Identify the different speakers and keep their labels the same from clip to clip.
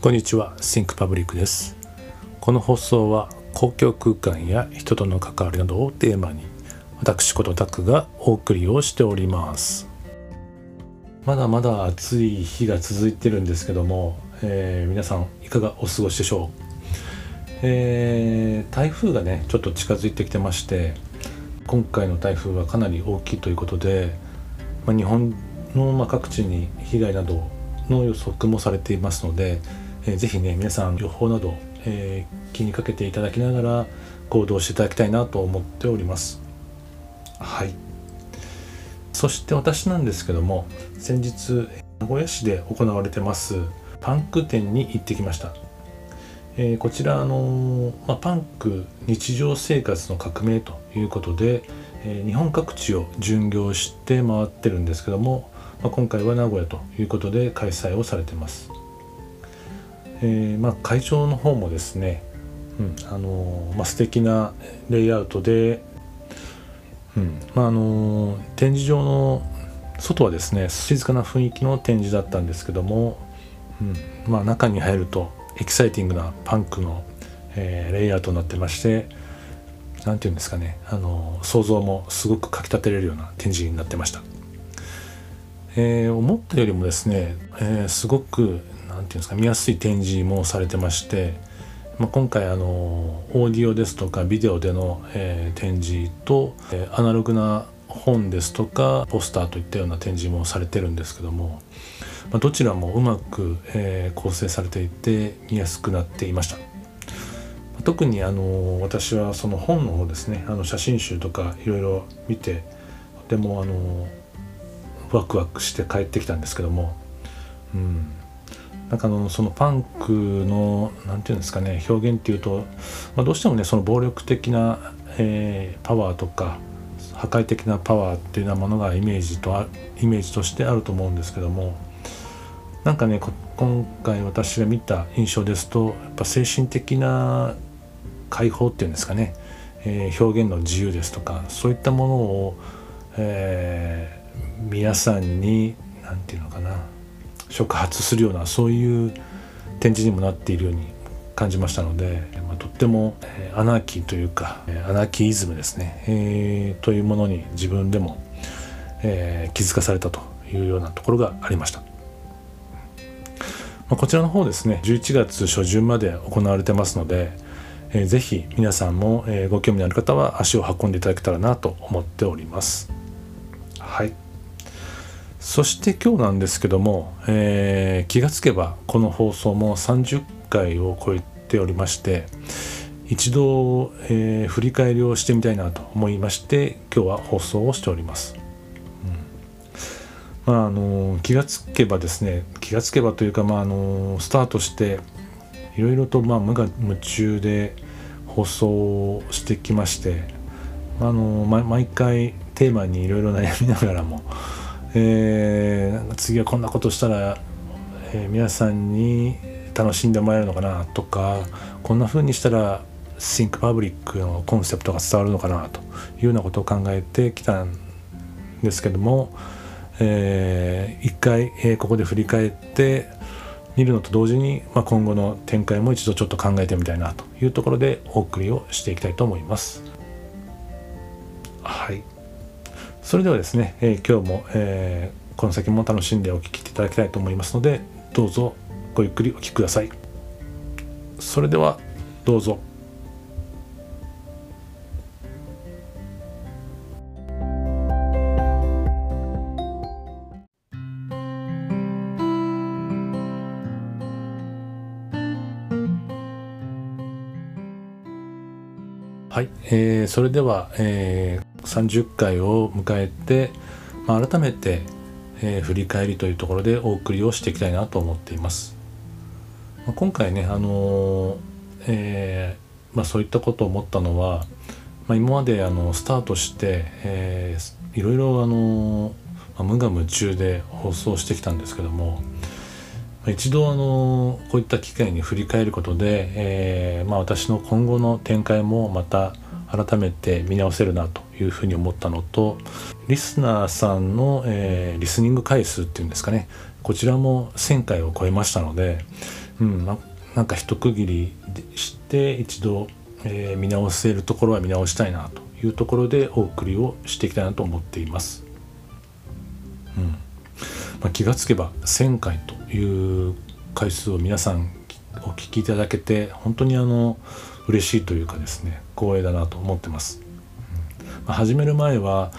Speaker 1: こんにちは Think Public です。この放送は公共空間や人との関わりなどをテーマに私ことタクがお送りをしております。まだまだ暑い日が続いてるんですけども、えー、皆さんいかがお過ごしでしょう、えー、台風がねちょっと近づいてきてまして今回の台風はかなり大きいということで、まあ、日本のま各地に被害などの予測もされていますので、えー、ぜひね皆さん予報など、えー、気にかけていただきながら行動していただきたいなと思っております。はい。そして私なんですけども先日名古屋市で行われてますパンク店に行ってきました。えー、こちらあの、まあ、パンク日常生活の革命ということで、えー、日本各地を巡業して回ってるんですけども、まあ、今回は名古屋ということで開催をされてます、えーまあ、会場の方もですね、うんあのまあ、素敵なレイアウトで、うんまあ、あの展示場の外はですね静かな雰囲気の展示だったんですけども、うんまあ、中に入るとエキサイティングなパンクの、えー、レイアウトになってまして何て言うんですかねあの想像もすごくかきたてれるような展示になってました、えー、思ったよりもですね、えー、すごく何て言うんですか見やすい展示もされてまして、まあ、今回あのオーディオですとかビデオでの、えー、展示と、えアナログな本ですとかポスターといったような展示もされてるんですけどもまあ、どちらもうまく、えー、構成されていて見やすくなっていました。特にあの私はその本の方ですねあの写真集とかいろいろ見てとてもあのワクワクして帰ってきたんですけども、うん、なんかのそのパンクの何て言うんですかね表現っていうと、まあ、どうしてもねその暴力的な、えー、パワーとか破壊的なパワーっていうようなものがイメージとイメージとしてあると思うんですけどもなんかね今回私が見た印象ですとやっぱ精神的な解放っていうんですかね、えー、表現の自由ですとかそういったものを、えー、皆さんに何て言うのかな触発するようなそういう展示にもなっているように感じましたので、まあ、とっても、え、アナーキーというか、え、アナーキーイズムですね、えー、というものに自分でも、えー、気づかされたというようなところがありました。まあ、こちらの方ですね11月初旬まで行われてますので、えー、ぜひ皆さんも、えー、ご興味のある方は足を運んでいただけたらなと思っておりますそして今日なんですけども、えー、気がつけばこの放送も30回を超えておりまして一度、えー、振り返りをしてみたいなと思いまして今日は放送をしております。まあ、あの気がつけばですね気がつけばというか、まあ、あのスタートしていろいろと、まあ、無我夢中で放送をしてきましてあの毎回テーマにいろいろ悩みながらも、えー、次はこんなことしたら、えー、皆さんに楽しんでもらえるのかなとかこんな風にしたら Think Public のコンセプトが伝わるのかなというようなことを考えてきたんですけどもえー、一回、えー、ここで振り返って見るのと同時に、まあ、今後の展開も一度ちょっと考えてみたいなというところでお送りをしていきたいと思います。それではですね、えー、今日も、えー、この先も楽しんでお聴きいただきたいと思いますのでどうぞごゆっくりお聴きください。それではどうぞ。はい、えー、それでは、えー、30回を迎えて、まあ、改めて、えー、振り返りというところでお送りをしていきたいなと思っています。まあ、今回ね、あのー、えー、まあ、そういったことを思ったのは、まあ、今まであのスタートして、えー、いろいろあの、まあ、無我夢中で放送してきたんですけども、一度あのこういった機会に振り返ることで、えー、まあ、私の今後の展開もまた改めて見直せるなというふうに思ったのとリスナーさんの、えー、リスニング回数っていうんですかねこちらも1,000回を超えましたので、うんまなんか一区切りして一度、えー、見直せるところは見直したいなというところでお送りをしていきたいなと思っています。うんまあ、気がつけば1,000回という回数を皆さんお聞きいただけて本当にあの嬉しいというかですね光栄だなと思ってます。始める前は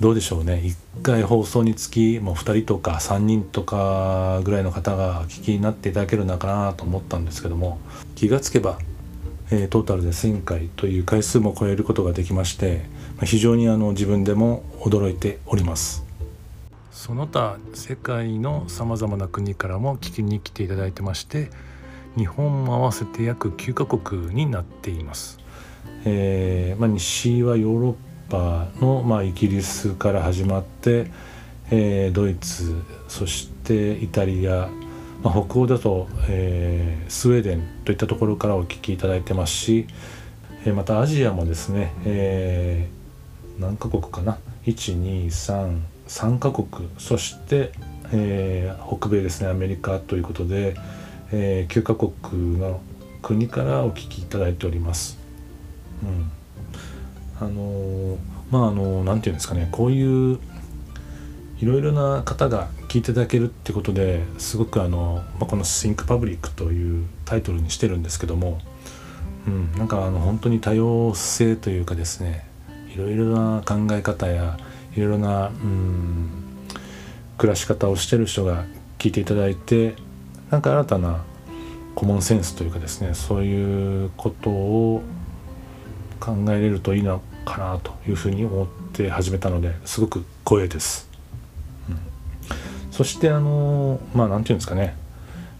Speaker 1: どうでしょうね1回放送につきもう2人とか3人とかぐらいの方が聞きになっていただけるのかなと思ったんですけども気がつけば、えー、トータルで1,000回という回数も超えることができまして、非常にあの自分でも驚いております。その他世界のさまざまな国からも聞きに来ていただいてまして日本も合わせて約9カ国になっています。えーまあ、西はヨーロッパの、まあ、イギリスから始まって、えー、ドイツそしてイタリア、まあ、北欧だと、えー、スウェーデンといったところからお聞きいただいてますし、えー、またアジアもですね、えー、何カ国かな？1233カ国そして、えー、北米ですねアメリカということで、えー、9カ国の国からお聞きいただいております。うんあのまああの何て言うんですかねこういういろいろな方が聞いていただけるってことですごくあの、まあ、この「Think Public」というタイトルにしてるんですけども、うん、なんかあの本当に多様性というかですねいろいろな考え方やいろいろな、うん、暮らし方をしてる人が聞いていただいてなんか新たなコモンセンスというかですねそういうことを考えれるといいのかなというふうに思って始めたのですごく光栄です。うん、そしてあのまあ何て言うんですかね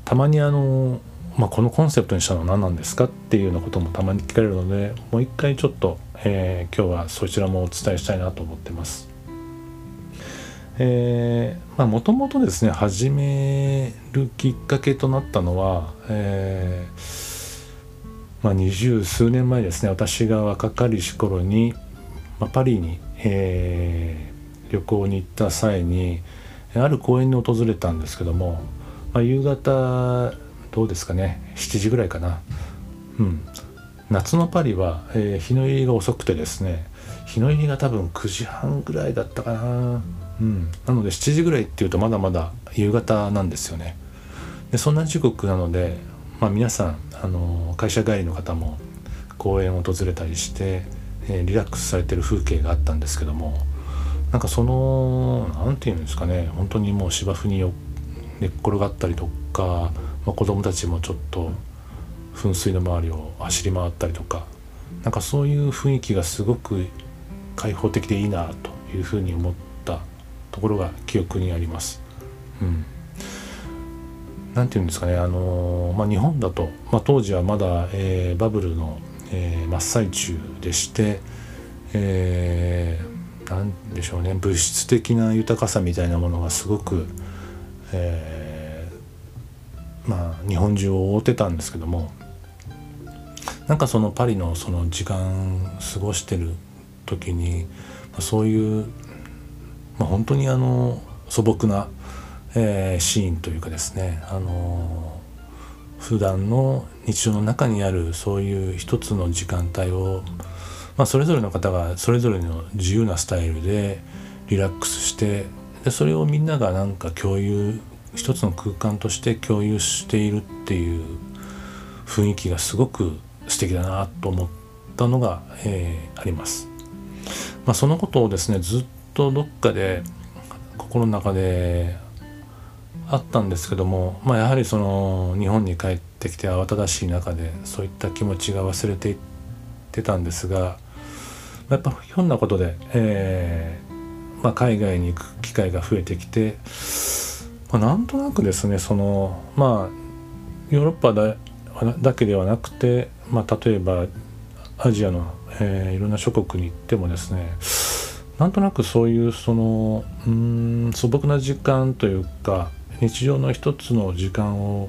Speaker 1: たまにあの、まあ、このコンセプトにしたのは何なんですかっていうようなこともたまに聞かれるのでもう一回ちょっと、えー、今日はそちらもお伝えしたいなと思ってます。えー、まあもともとですね始めるきっかけとなったのは、えーまあ、二十数年前ですね私が若かりし頃に、まあ、パリに、えー、旅行に行った際にある公園に訪れたんですけども、まあ、夕方どうですかね7時ぐらいかな、うん、夏のパリは、えー、日の入りが遅くてですね日の入りが多分9時半ぐらいだったかな、うん、なので7時ぐらいっていうとまだまだ夕方なんですよね。でそんな時刻なのでまあ、皆さんあの会社帰りの方も公園を訪れたりして、えー、リラックスされてる風景があったんですけどもなんかその何て言うんですかね本当にもう芝生に寝っ転がったりとか、まあ、子供たちもちょっと噴水の周りを走り回ったりとかなんかそういう雰囲気がすごく開放的でいいなというふうに思ったところが記憶にあります。うん何て言うんですかねあのまあ、日本だと、まあ、当時はまだ、えー、バブルの、えー、真っ最中でして、えー、でしょうね物質的な豊かさみたいなものがすごく、えー、まあ日本中を覆ってたんですけどもなんかそのパリのその時間過ごしてる時に、まあ、そういう、まあ、本当にあの素朴なえー、シーンというかですね、あのー、普段の日常の中にあるそういう一つの時間帯を、まあ、それぞれの方がそれぞれの自由なスタイルでリラックスしてでそれをみんながなんか共有一つの空間として共有しているっていう雰囲気がすごく素敵だなと思ったのが、えー、あります。まあ、そのことをですねずっとどっかで心の中であったんですけども、まあ、やはりその日本に帰ってきて慌ただしい中でそういった気持ちが忘れていってたんですがやっぱひょんなことで、えーまあ、海外に行く機会が増えてきて、まあ、なんとなくですねそのまあヨーロッパだだけではなくて、まあ、例えばアジアの、えー、いろんな諸国に行ってもですねなんとなくそういうそのうん素朴な時間というか日常の一つの時間を、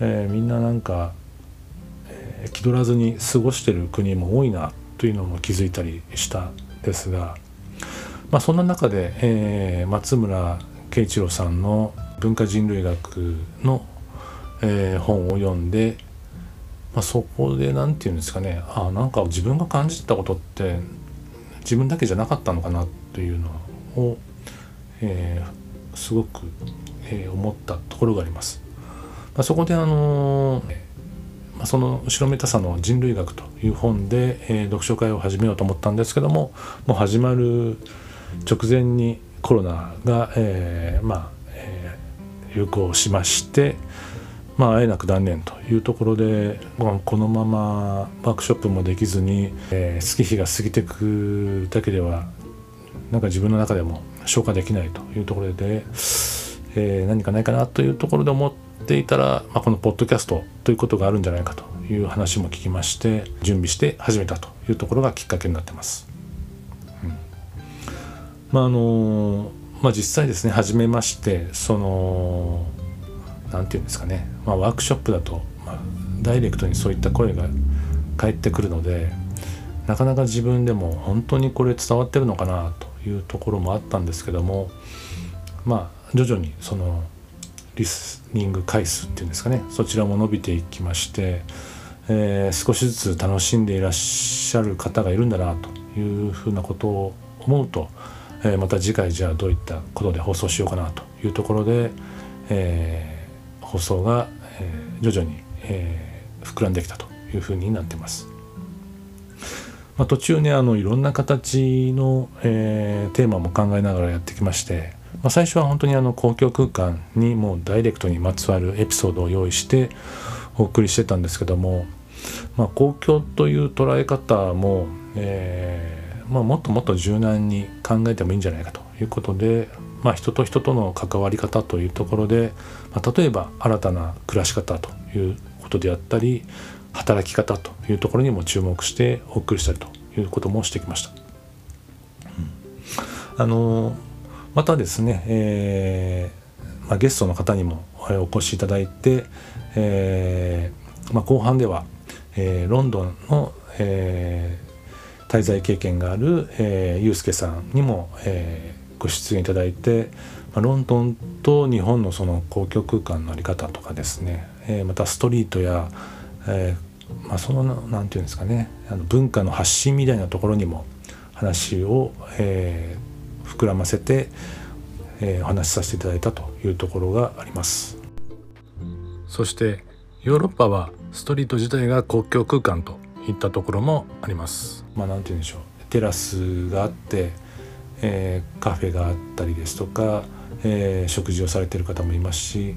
Speaker 1: えー、みんななんか、えー、気取らずに過ごしてる国も多いなというのも気づいたりしたですが、まあ、そんな中で、えー、松村慶一郎さんの文化人類学の、えー、本を読んで、まあ、そこで何て言うんですかねあなんか自分が感じてたことって自分だけじゃなかったのかなというのを、えー、すごく、え、思ったところがあります。まあ、そこであのー、まあ、その後ろめたさの人類学という本で、えー、読書会を始めようと思ったんですけどももう始まる直前にコロナが、えー、まあ、えー、流行しまして、まあ、会えなく断念というところで、まあ、このままワークショップもできずに、えー、月日が過ぎてくだけではなんか自分の中でも消化できないというところで、えー、何かないかなというところで思っていたら、まあ、このポッドキャストということがあるんじゃないかという話も聞きまして準備して始めたというところがきっかけになってます。うん、まああのまあ、実際ですね始めましてその何て言うんですかね、まあ、ワークショップだと、まあ、ダイレクトにそういった声が返ってくるのでなかなか自分でも本当にこれ伝わってるのかなというところもあったんですけどもまあ徐々にそのリスニング回数っていうんですかねそちらも伸びていきまして、えー、少しずつ楽しんでいらっしゃる方がいるんだなというふうなことを思うと、えー、また次回じゃあどういったことで放送しようかなというところで、えー、放送が、え徐々に、え膨らんできたというふうになってます。まあ、途中ねあのいろんな形の、えテーマも考えながらやってきましてまあ、最初は本当にあの公共空間にもうダイレクトにまつわるエピソードを用意してお送りしてたんですけども、まあ、公共という捉え方も、えーまあ、もっともっと柔軟に考えてもいいんじゃないかということで、まあ、人と人との関わり方というところで、まあ、例えば新たな暮らし方ということであったり働き方というところにも注目してお送りしたりということもしてきました。あのまたですね、えーまあ、ゲストの方にもお越しいただいて、えーまあ、後半では、えー、ロンドンの、え、滞在経験がある、えー、ゆうすけさんにも、え、ご出演いただいて、まあ、ロンドンと日本のその公共空間の在り方とかですね、え、またストリートや、えまあ、その何て言うんですかねあの文化の発信みたいなところにも話を、えー、膨らませて、えー、お話しさせていただいたというところがあります。そしてヨーロッパはストリート自体が公共空間といったところもあります。まあ何て言うんでしょう。テラスがあって、えー、カフェがあったりですとか、えー、食事をされてる方もいますし、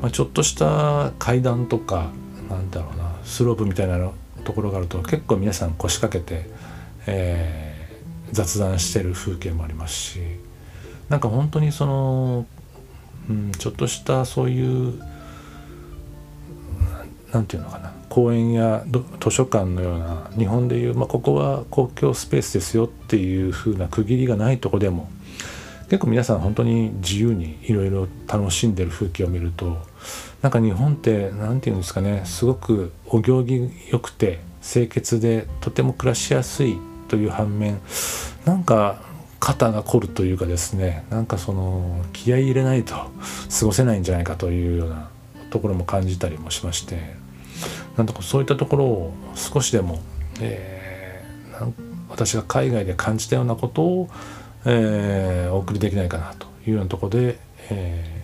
Speaker 1: まあ、ちょっとした階段とかなんだろうなスロープみたいなところがあると結構皆さん腰掛けて、えー雑談してる風景もありますしなんか本当にその、うん、ちょっとしたそういう何て言うのかな公園や図書館のような日本でいう、まあ、ここは公共スペースですよっていう風な区切りがないとこでも結構皆さん本当に自由にいろいろ楽しんでる風景を見るとなんか日本って何て言うんですかねすごくお行儀良くて清潔でとても暮らしやすいという反面なんか肩が凝るというかですねなんかその気合い入れないと過ごせないんじゃないかというようなところも感じたりもしましてなんとかそういったところを少しでも、えー、私が海外で感じたようなことを、えー、お送りできないかなというようなところで、え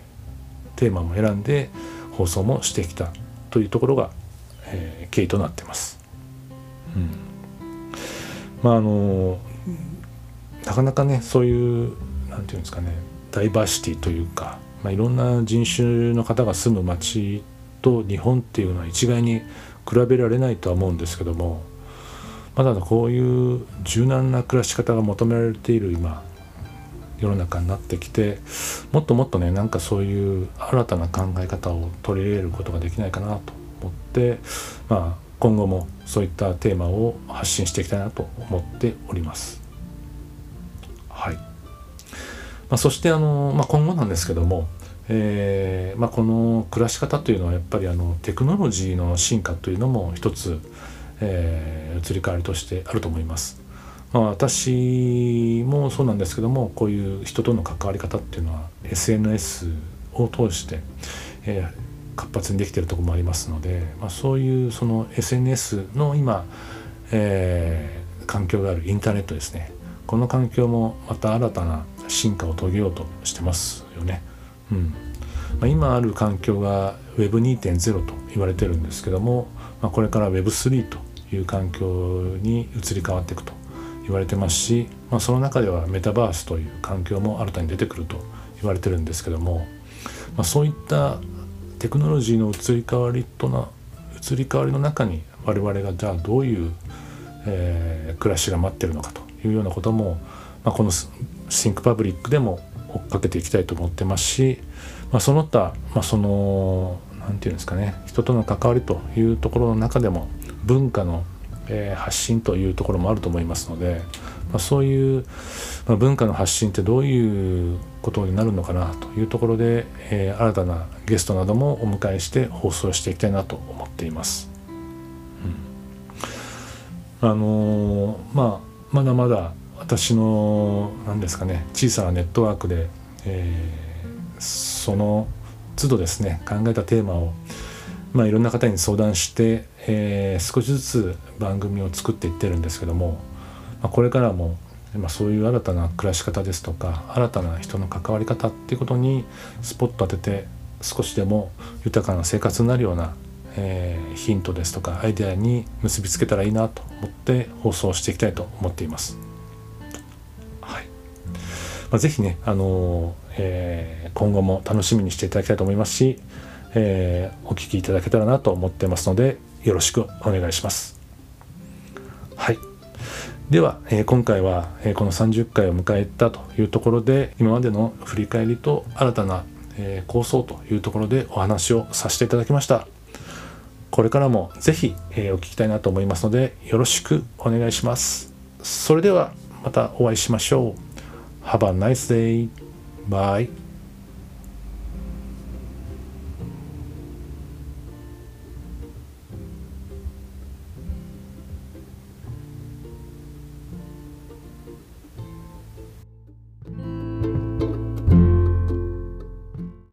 Speaker 1: ー、テーマも選んで放送もしてきたというところが、えー、経緯となってます。うんまああのなかなかねそういう何て言うんですかねダイバーシティというか、まあ、いろんな人種の方が住む町と日本っていうのは一概に比べられないとは思うんですけどもまだこういう柔軟な暮らし方が求められている今世の中になってきてもっともっとねなんかそういう新たな考え方を取り入れることができないかなと思ってまあ今後もそういったテーマを発信していきたいなと思っております。はいまあ、そしてあの、まあ、今後なんですけども、えーまあ、この暮らし方というのはやっぱりあのテクノロジーの進化というのも一つ、えー、移り変わりとしてあると思います。まあ、私もそうなんですけどもこういう人との関わり方っていうのは SNS を通して、えー活発にできてるとこもありますので、まあ、そういうその SNS の今、えー、環境があるインターネットですねこの環境もまた新たな進化を遂げようとしてますよね。うんまあ、今ある環境が Web2.0 と言われてるんですけども、まあ、これから Web3 という環境に移り変わっていくと言われてますし、まあ、その中ではメタバースという環境も新たに出てくると言われてるんですけども、まあ、そういったテクノロジーの移り変わりとな移り変わりの中に我々がじゃあどういう、えー、暮らしが待ってるのかというようなことも、まあ、このシンクパブリックでも追っかけていきたいと思ってますし、まあ、その他、まあ、その何て言うんですかね人との関わりというところの中でも文化の、えー、発信というところもあると思いますので、まあ、そういう、まあ、文化の発信ってどういうことになるのかなというところで、えー、新たなゲストなどもお迎えして放送していきたいなと思っています。うん、あのー、まあまだまだ私の何ですかね小さなネットワークで、えー、その都度ですね考えたテーマをまあ、いろんな方に相談して、えー、少しずつ番組を作っていってるんですけども、まあ、これからも、まあ、そういう新たな暮らし方ですとか新たな人の関わり方っていうことにスポット当てて少しでも豊かな生活になるような、えー、ヒントですとかアイデアに結びつけたらいいなと思って放送していきたいと思っています。はいまあ、ぜひね、あのー、えー、今後も楽しみにしていただきたいと思いますしえー、お聞きいただけたらなと思ってますのでよろしくお願いします。はいでは、えー、今回は、えー、この30回を迎えたというところで今までの振り返りと新たな、えー、構想というところでお話をさせていただきましたこれからもぜひ、えお聞きたいなと思いますのでよろしくお願いしますそれではまたお会いしましょう Have a nice day. Bye.